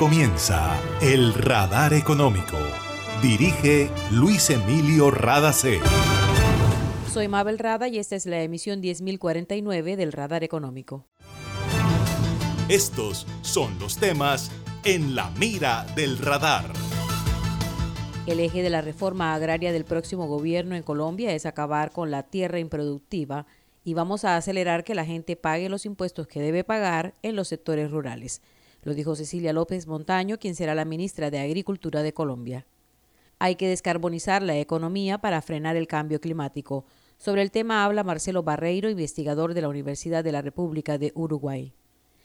comienza El Radar Económico. Dirige Luis Emilio Radacé. Soy Mabel Rada y esta es la emisión 10049 del Radar Económico. Estos son los temas en la mira del radar. El eje de la reforma agraria del próximo gobierno en Colombia es acabar con la tierra improductiva y vamos a acelerar que la gente pague los impuestos que debe pagar en los sectores rurales. Lo dijo Cecilia López Montaño, quien será la ministra de Agricultura de Colombia. Hay que descarbonizar la economía para frenar el cambio climático. Sobre el tema habla Marcelo Barreiro, investigador de la Universidad de la República de Uruguay.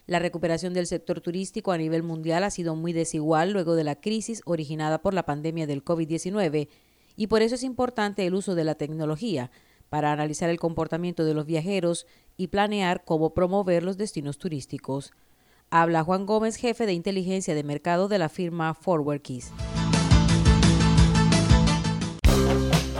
La recuperación del sector turístico a nivel mundial ha sido muy desigual luego de la crisis originada por la pandemia del COVID-19 y por eso es importante el uso de la tecnología para analizar el comportamiento de los viajeros y planear cómo promover los destinos turísticos. Habla Juan Gómez, jefe de inteligencia de mercado de la firma Forward Keys.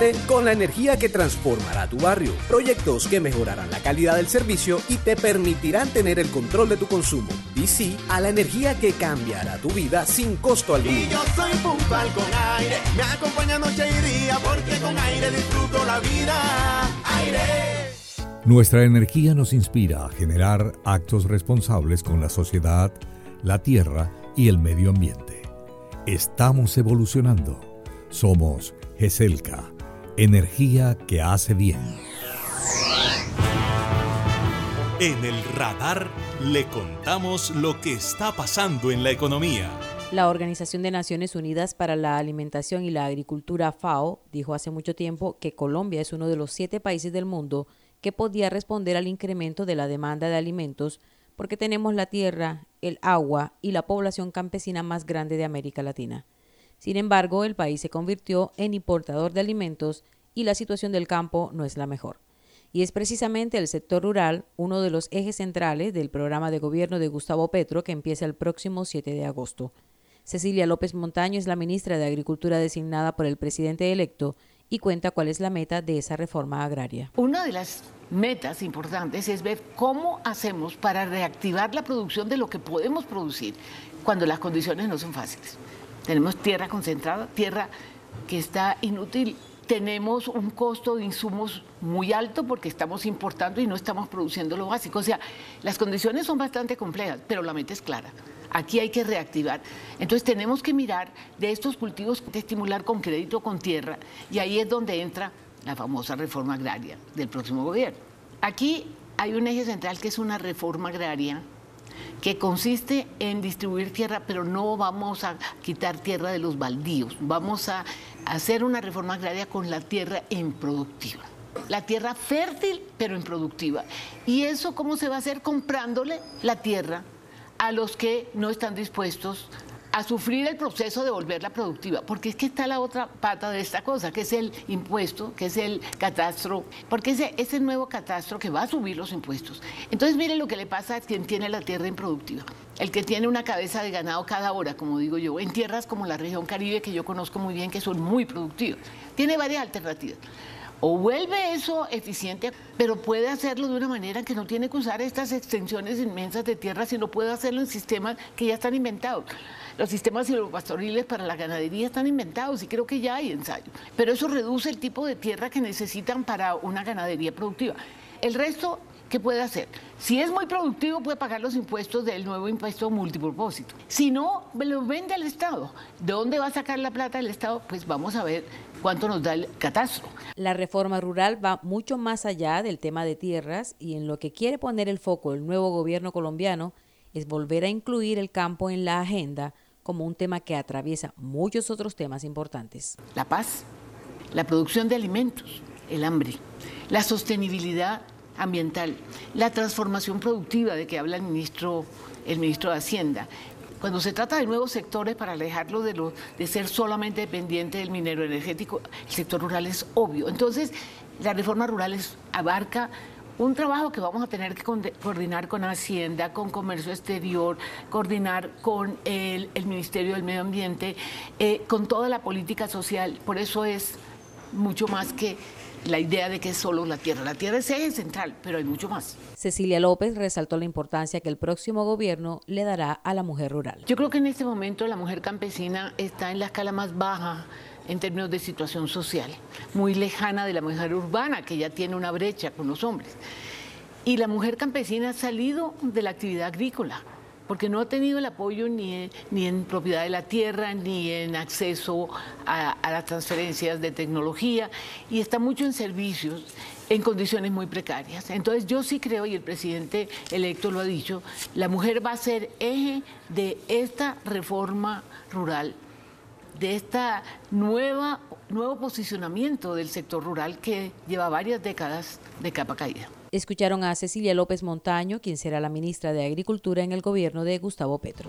Conéctate con la energía que transformará tu barrio. Proyectos que mejorarán la calidad del servicio y te permitirán tener el control de tu consumo. Y sí a la energía que cambiará tu vida sin costo alguno. Y yo soy puntual con aire, me acompaña noche y día, porque con aire disfruto la vida. Aire. Nuestra energía nos inspira a generar actos responsables con la sociedad, la tierra y el medio ambiente. Estamos evolucionando. Somos GESELCA, energía que hace bien. En el radar le contamos lo que está pasando en la economía. La Organización de Naciones Unidas para la Alimentación y la Agricultura FAO dijo hace mucho tiempo que Colombia es uno de los siete países del mundo que podía responder al incremento de la demanda de alimentos porque tenemos la tierra, el agua y la población campesina más grande de América Latina. Sin embargo, el país se convirtió en importador de alimentos y la situación del campo no es la mejor. Y es precisamente el sector rural uno de los ejes centrales del programa de gobierno de Gustavo Petro que empieza el próximo 7 de agosto. Cecilia López Montaño es la ministra de Agricultura designada por el presidente electo y cuenta cuál es la meta de esa reforma agraria. Una de las metas importantes es ver cómo hacemos para reactivar la producción de lo que podemos producir cuando las condiciones no son fáciles. Tenemos tierra concentrada, tierra que está inútil. Tenemos un costo de insumos muy alto porque estamos importando y no estamos produciendo lo básico. O sea, las condiciones son bastante complejas, pero la meta es clara. Aquí hay que reactivar. Entonces tenemos que mirar de estos cultivos estimular con crédito con tierra y ahí es donde entra la famosa reforma agraria del próximo gobierno. Aquí hay un eje central que es una reforma agraria que consiste en distribuir tierra, pero no vamos a quitar tierra de los baldíos, vamos a hacer una reforma agraria con la tierra improductiva. La tierra fértil, pero improductiva. ¿Y eso cómo se va a hacer? Comprándole la tierra a los que no están dispuestos a sufrir el proceso de volverla productiva, porque es que está la otra pata de esta cosa, que es el impuesto, que es el catastro, porque ese, ese nuevo catastro que va a subir los impuestos. Entonces miren lo que le pasa a quien tiene la tierra improductiva, el que tiene una cabeza de ganado cada hora, como digo yo, en tierras como la región Caribe, que yo conozco muy bien, que son muy productivas. Tiene varias alternativas. O vuelve eso eficiente, pero puede hacerlo de una manera que no tiene que usar estas extensiones inmensas de tierra, sino puede hacerlo en sistemas que ya están inventados. Los sistemas silvopastoriles para la ganadería están inventados y creo que ya hay ensayos. Pero eso reduce el tipo de tierra que necesitan para una ganadería productiva. El resto, ¿qué puede hacer? Si es muy productivo, puede pagar los impuestos del nuevo impuesto multipropósito. Si no, lo vende al Estado. ¿De dónde va a sacar la plata el Estado? Pues vamos a ver cuánto nos da el catastro. La reforma rural va mucho más allá del tema de tierras y en lo que quiere poner el foco el nuevo gobierno colombiano es volver a incluir el campo en la agenda como un tema que atraviesa muchos otros temas importantes. La paz, la producción de alimentos, el hambre, la sostenibilidad ambiental, la transformación productiva de que habla el ministro, el ministro de Hacienda. Cuando se trata de nuevos sectores, para alejarlo de, ser solamente dependiente del minero energético, el sector rural es obvio. Entonces, la reforma rural abarca un trabajo que vamos a tener que coordinar con Hacienda, con Comercio Exterior, coordinar con el, Ministerio del Medio Ambiente, eh, con toda la política social. Por eso es mucho más que la idea de que es solo la tierra. La tierra es eje central, pero hay mucho más. Cecilia López resaltó la importancia que el próximo gobierno le dará a la mujer rural. Yo creo que en este momento la mujer campesina está en la escala más baja en términos de situación social, muy lejana de la mujer urbana, que ya tiene una brecha con los hombres. Y la mujer campesina ha salido de la actividad agrícola, porque no ha tenido el apoyo ni en, ni en propiedad de la tierra, ni en acceso a, a las transferencias de tecnología, y está mucho en servicios en condiciones muy precarias. Entonces yo sí creo, y el presidente electo lo ha dicho, la mujer va a ser eje de esta reforma rural de esta nueva nuevo posicionamiento del sector rural que lleva varias décadas de capa caída. Escucharon a Cecilia López Montaño, quien será la ministra de Agricultura en el gobierno de Gustavo Petro.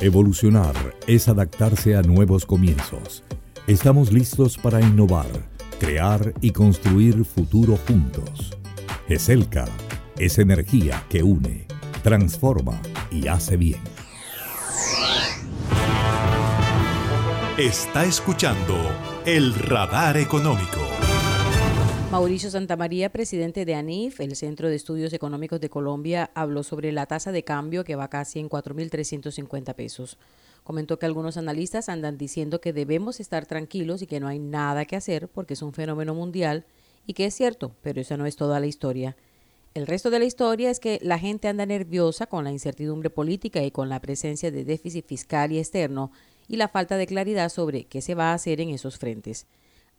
Evolucionar es adaptarse a nuevos comienzos. Estamos listos para innovar, crear y construir futuro juntos. GESELCA es energía que une, transforma y hace bien. Está escuchando el radar económico. Mauricio Santamaría, presidente de ANIF, el Centro de Estudios Económicos de Colombia, habló sobre la tasa de cambio que va casi en 4.350 pesos. Comentó que algunos analistas andan diciendo que debemos estar tranquilos y que no hay nada que hacer porque es un fenómeno mundial y que es cierto, pero esa no es toda la historia. El resto de la historia es que la gente anda nerviosa con la incertidumbre política y con la presencia de déficit fiscal y externo y la falta de claridad sobre qué se va a hacer en esos frentes.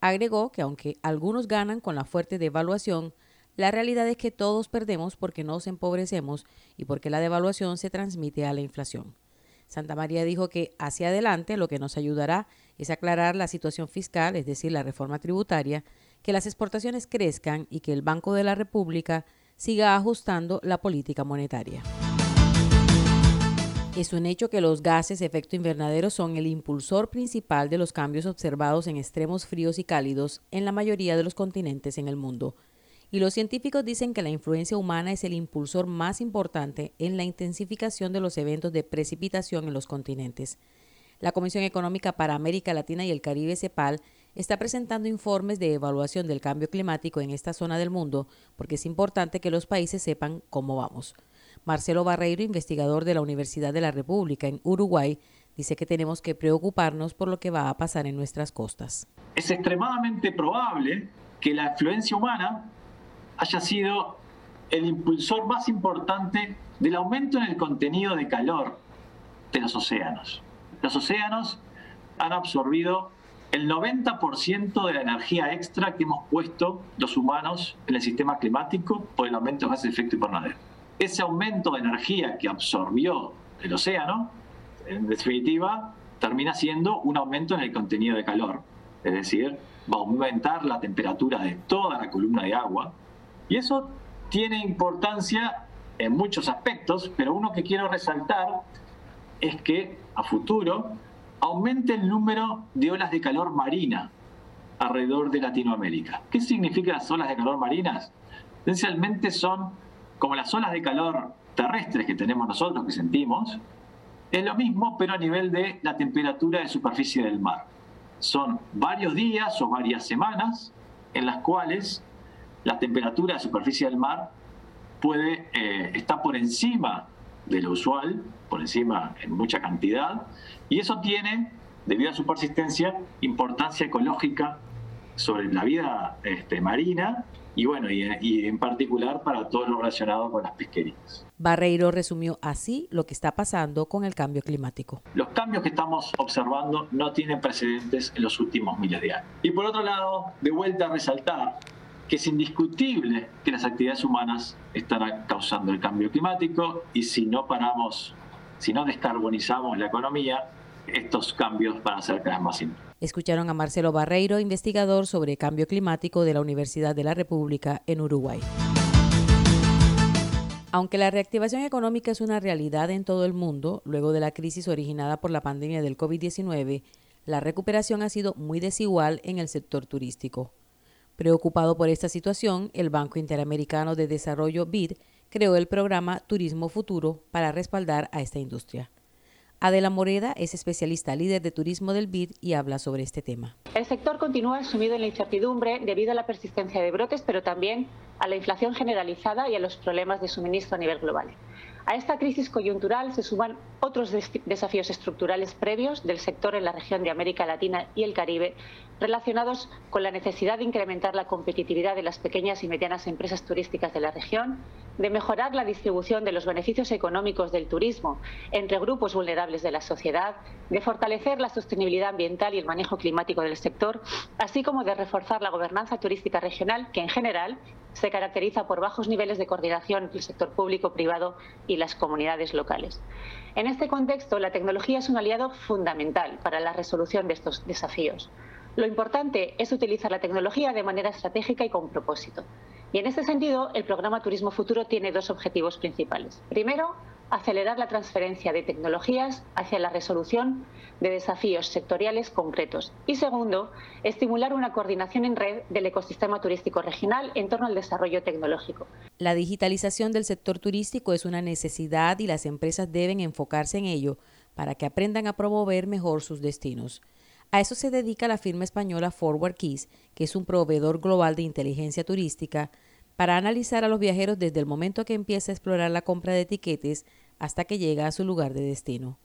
Agregó que aunque algunos ganan con la fuerte devaluación, la realidad es que todos perdemos porque nos empobrecemos y porque la devaluación se transmite a la inflación. Santa María dijo que hacia adelante lo que nos ayudará es aclarar la situación fiscal, es decir, la reforma tributaria, que las exportaciones crezcan y que el Banco de la República siga ajustando la política monetaria. Es un hecho que los gases de efecto invernadero son el impulsor principal de los cambios observados en extremos fríos y cálidos en la mayoría de los continentes en el mundo. Y los científicos dicen que la influencia humana es el impulsor más importante en la intensificación de los eventos de precipitación en los continentes. La Comisión Económica para América Latina y el Caribe, CEPAL, está presentando informes de evaluación del cambio climático en esta zona del mundo porque es importante que los países sepan cómo vamos. Marcelo Barreiro, investigador de la Universidad de la República en Uruguay, dice que tenemos que preocuparnos por lo que va a pasar en nuestras costas. Es extremadamente probable que la influencia humana haya sido el impulsor más importante del aumento en el contenido de calor de los océanos. Los océanos han absorbido el 90% de la energía extra que hemos puesto los humanos en el sistema climático por el aumento de gases de efecto invernadero ese aumento de energía que absorbió el océano, en definitiva, termina siendo un aumento en el contenido de calor. Es decir, va a aumentar la temperatura de toda la columna de agua. Y eso tiene importancia en muchos aspectos, pero uno que quiero resaltar es que a futuro aumente el número de olas de calor marina. alrededor de Latinoamérica. ¿Qué significan las olas de calor marinas? Esencialmente son como las olas de calor terrestres que tenemos nosotros, que sentimos. Es lo mismo, pero a nivel de la temperatura de superficie del mar. Son varios días o varias semanas en las cuales la temperatura de superficie del mar puede eh, estar por encima de lo usual, por encima en mucha cantidad, y eso tiene, debido a su persistencia, importancia ecológica sobre la vida este, marina y bueno, y, en particular para todo lo relacionado con las pesquerías. Barreiro resumió así lo que está pasando con el cambio climático. Los cambios que estamos observando no tienen precedentes en los últimos miles de años. Y por otro lado, de vuelta a resaltar que es indiscutible que las actividades humanas están causando el cambio climático y si no paramos, si no descarbonizamos la economía, estos cambios van a ser cada vez más importantes. Escucharon a Marcelo Barreiro, investigador sobre cambio climático de la Universidad de la República en Uruguay. Aunque la reactivación económica es una realidad en todo el mundo, luego de la crisis originada por la pandemia del COVID-19, la recuperación ha sido muy desigual en el sector turístico. Preocupado por esta situación, el Banco Interamericano de Desarrollo BID creó el programa Turismo Futuro para respaldar a esta industria. Adela Moreda es especialista líder de turismo del BID y habla sobre este tema. El sector continúa sumido en la incertidumbre debido a la persistencia de brotes, pero también a la inflación generalizada y a los problemas de suministro a nivel global. A esta crisis coyuntural se suman otros desafíos estructurales previos del sector en la región de América Latina y el Caribe, relacionados con la necesidad de incrementar la competitividad de las pequeñas y medianas empresas turísticas de la región, de mejorar la distribución de los beneficios económicos del turismo entre grupos vulnerables de la sociedad, de fortalecer la sostenibilidad ambiental y el manejo climático del sector, así como de reforzar la gobernanza turística regional, que en general se caracteriza por bajos niveles de coordinación entre el sector público, privado y las comunidades locales. En este contexto, la tecnología es un aliado fundamental para la resolución de estos desafíos. Lo importante es utilizar la tecnología de manera estratégica y con propósito. Y en este sentido, el programa Turismo Futuro tiene dos objetivos principales. Primero, acelerar la transferencia de tecnologías hacia la resolución de desafíos sectoriales concretos. Y segundo, estimular una coordinación en red del ecosistema turístico regional en torno al desarrollo tecnológico. La digitalización del sector turístico es una necesidad y las empresas deben enfocarse en ello para que aprendan a promover mejor sus destinos. A eso se dedica la firma española Forward Keys, que es un proveedor global de inteligencia turística, para analizar a los viajeros desde el momento que empieza a explorar la compra de etiquetes hasta que llega a su lugar de destino.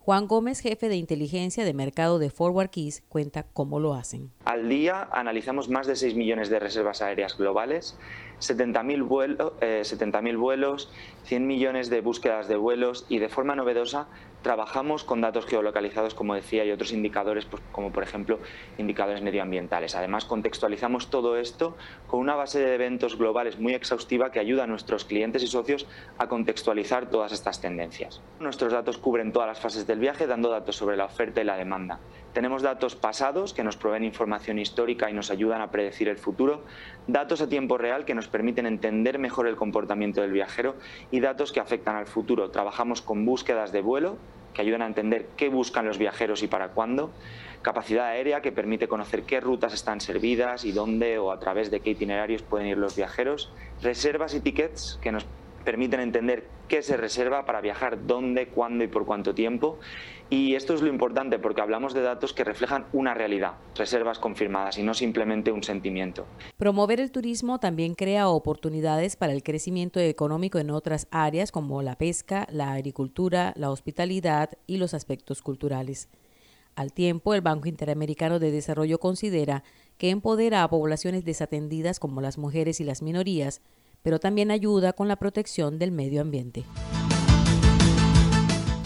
Juan Gómez, jefe de inteligencia de mercado de Forward Keys, cuenta cómo lo hacen. Al día analizamos más de 6 millones de reservas aéreas globales, 70.000 eh, vuelos, 100 millones de búsquedas de vuelos y de forma novedosa Trabajamos con datos geolocalizados, como decía, y otros indicadores, pues, como por ejemplo indicadores medioambientales. Además, contextualizamos todo esto con una base de eventos globales muy exhaustiva que ayuda a nuestros clientes y socios a contextualizar todas estas tendencias. Nuestros datos cubren todas las fases del viaje, dando datos sobre la oferta y la demanda. Tenemos datos pasados que nos proveen información histórica y nos ayudan a predecir el futuro, datos a tiempo real que nos permiten entender mejor el comportamiento del viajero y datos que afectan al futuro. Trabajamos con búsquedas de vuelo que ayudan a entender qué buscan los viajeros y para cuándo, capacidad aérea que permite conocer qué rutas están servidas y dónde o a través de qué itinerarios pueden ir los viajeros, reservas y tickets que nos permiten entender qué se reserva para viajar, dónde, cuándo y por cuánto tiempo. Y esto es lo importante porque hablamos de datos que reflejan una realidad, reservas confirmadas y no simplemente un sentimiento. Promover el turismo también crea oportunidades para el crecimiento económico en otras áreas como la pesca, la agricultura, la hospitalidad y los aspectos culturales. Al tiempo, el Banco Interamericano de Desarrollo considera que empodera a poblaciones desatendidas como las mujeres y las minorías pero también ayuda con la protección del medio ambiente.